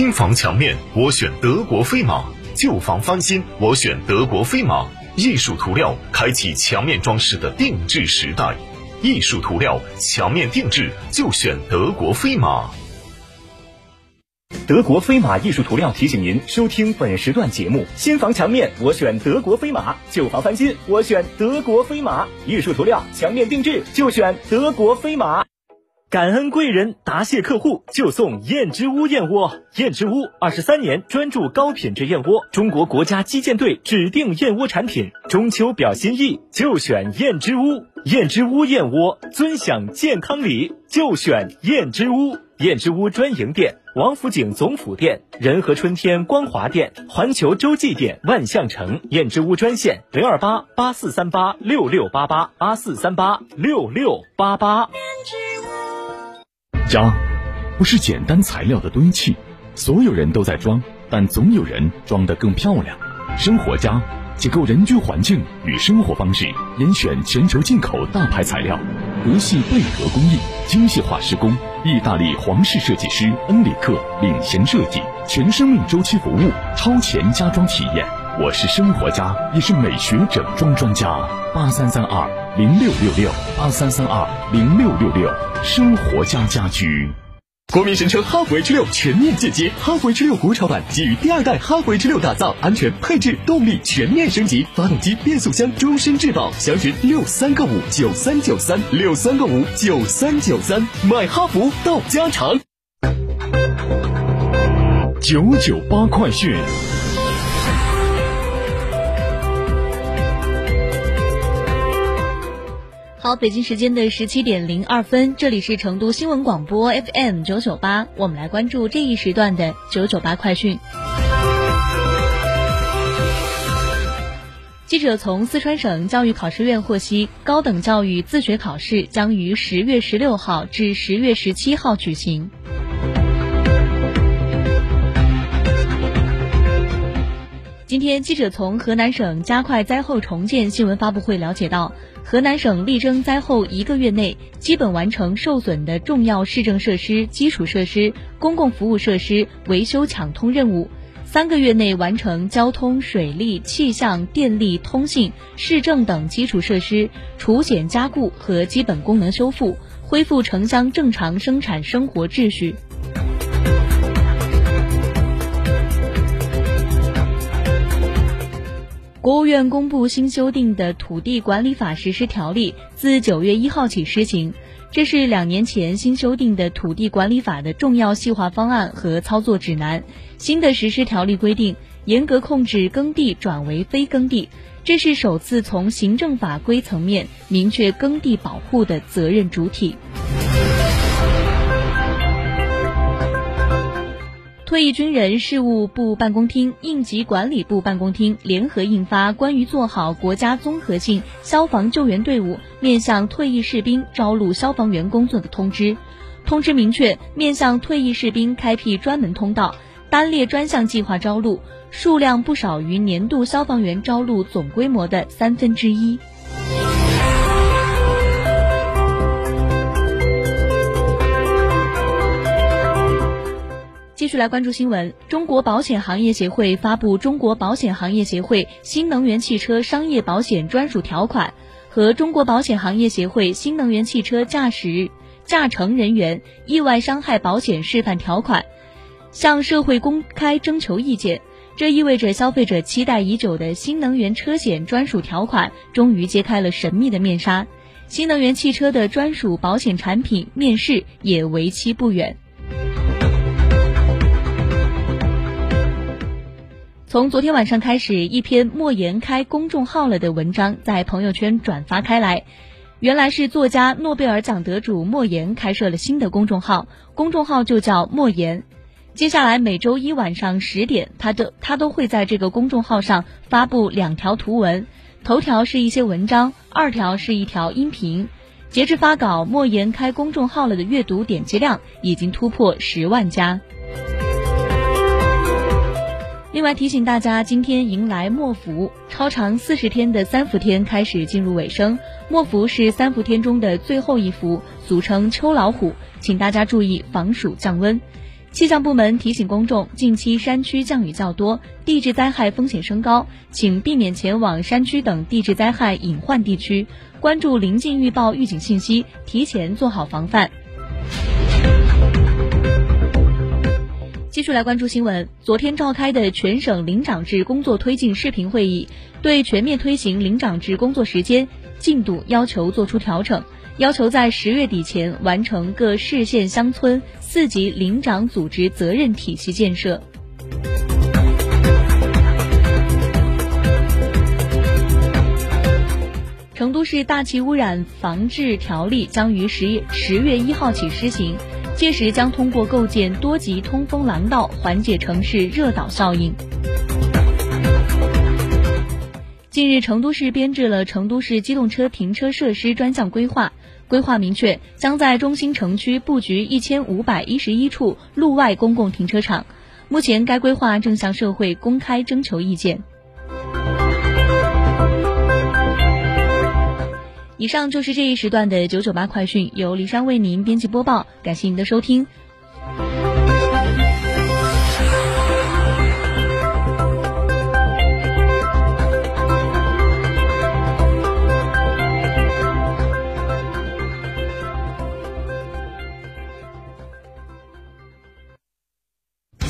新房墙面，我选德国飞马；旧房翻新，我选德国飞马。艺术涂料开启墙面装饰的定制时代，艺术涂料墙面定制就选德国飞马。德国飞马艺术涂料提醒您收听本时段节目：新房墙面我选德国飞马，旧房翻新我选德国飞马。艺术涂料墙面定制就选德国飞马。感恩贵人，答谢客户，就送燕之屋燕窝。燕之屋二十三年专注高品质燕窝，中国国家击剑队指定燕窝产品。中秋表心意，就选燕之屋。燕之屋燕窝，尊享健康礼，就选燕之屋。燕之屋专营店：王府井总府店、仁和春天光华店、环球洲际店、万象城。燕之屋专线：零二八八四三八六六八八八四三八六六八八。家，不是简单材料的堆砌，所有人都在装，但总有人装得更漂亮。生活家，解构人居环境与生活方式，严选全球进口大牌材料，德系贝壳工艺，精细化施工，意大利皇室设计师恩里克领衔设计，全生命周期服务，超前家装体验。我是生活家，也是美学整装专家。八三三二零六六六，八三三二零六六六，生活家家居。国民神车哈弗 H 六全面进阶，哈弗 H 六国潮版基于第二代哈弗 H 六打造，安全配置动力全面升级，发动机变速箱终身质保，详询六三个五九三九三六三个五九三九三，买哈弗到家常。九九八快讯。好，北京时间的十七点零二分，这里是成都新闻广播 FM 九九八，我们来关注这一时段的九九八快讯。记者从四川省教育考试院获悉，高等教育自学考试将于十月十六号至十月十七号举行。今天，记者从河南省加快灾后重建新闻发布会了解到，河南省力争灾后一个月内基本完成受损的重要市政设施、基础设施、公共服务设施维修抢通任务，三个月内完成交通、水利、气象、电力、通信、市政等基础设施除险加固和基本功能修复，恢复城乡正常生产生活秩序。国务院公布新修订的《土地管理法实施条例》，自九月一号起施行。这是两年前新修订的土地管理法的重要细化方案和操作指南。新的实施条例规定，严格控制耕地转为非耕地，这是首次从行政法规层面明确耕地保护的责任主体。退役军人事务部办公厅、应急管理部办公厅联合印发《关于做好国家综合性消防救援队伍面向退役士兵招录消防员工作的通知》。通知明确，面向退役士兵开辟专门通道，单列专项计划招录，数量不少于年度消防员招录总规模的三分之一。续来关注新闻。中国保险行业协会发布《中国保险行业协会新能源汽车商业保险专属条款》和《中国保险行业协会新能源汽车驾驶驾乘人员意外伤害保险示范条款》，向社会公开征求意见。这意味着消费者期待已久的新能源车险专属条款终于揭开了神秘的面纱。新能源汽车的专属保险产品面世也为期不远。从昨天晚上开始，一篇莫言开公众号了的文章在朋友圈转发开来。原来是作家、诺贝尔奖得主莫言开设了新的公众号，公众号就叫莫言。接下来每周一晚上十点，他都他都会在这个公众号上发布两条图文，头条是一些文章，二条是一条音频。截至发稿，莫言开公众号了的阅读点击量已经突破十万加。另外提醒大家，今天迎来末伏，超长四十天的三伏天开始进入尾声，末伏是三伏天中的最后一伏，俗称秋老虎，请大家注意防暑降温。气象部门提醒公众，近期山区降雨较多，地质灾害风险升高，请避免前往山区等地质灾害隐患地区。关注临近预报预警信息，提前做好防范。继续来关注新闻，昨天召开的全省领长制工作推进视频会议，对全面推行领长制工作时间进度要求作出调整。要求在十月底前完成各市县乡村四级领长组织责任体系建设。成都市大气污染防治条例将于十十月一号起施行，届时将通过构建多级通风廊道缓解城市热岛效应。近日，成都市编制了成都市机动车停车设施专项规划。规划明确，将在中心城区布局一千五百一十一处路外公共停车场。目前，该规划正向社会公开征求意见。以上就是这一时段的九九八快讯，由李珊为您编辑播报，感谢您的收听。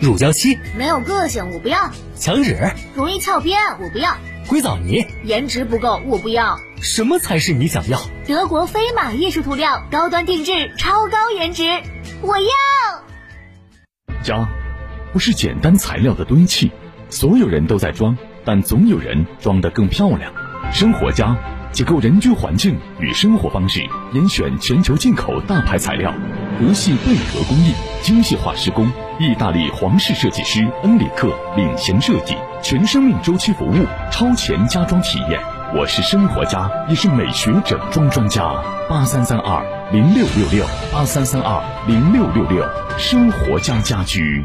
乳胶漆没有个性，我不要；墙纸容易翘边，我不要；硅藻泥颜值不够，我不要。什么才是你想要？德国飞马艺术涂料，高端定制，超高颜值，我要。家，不是简单材料的堆砌，所有人都在装，但总有人装得更漂亮。生活家。解构人居环境与生活方式，严选全球进口大牌材料，无系贝壳工艺，精细化施工，意大利皇室设计师恩里克领衔设计，全生命周期服务，超前家装体验。我是生活家，也是美学整装专家。八三三二零六六六，八三三二零六六六，生活家家居。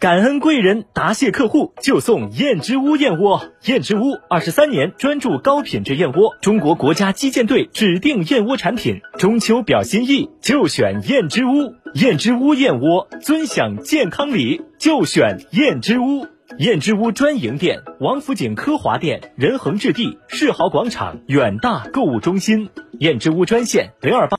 感恩贵人，答谢客户，就送燕之屋燕窝。燕之屋二十三年专注高品质燕窝，中国国家击剑队指定燕窝产品。中秋表心意，就选燕之屋。燕之屋燕窝，尊享健康礼，就选燕之屋。燕之屋专营店：王府井科华店、仁恒置地、世豪广场、远大购物中心。燕之屋专线：零二八。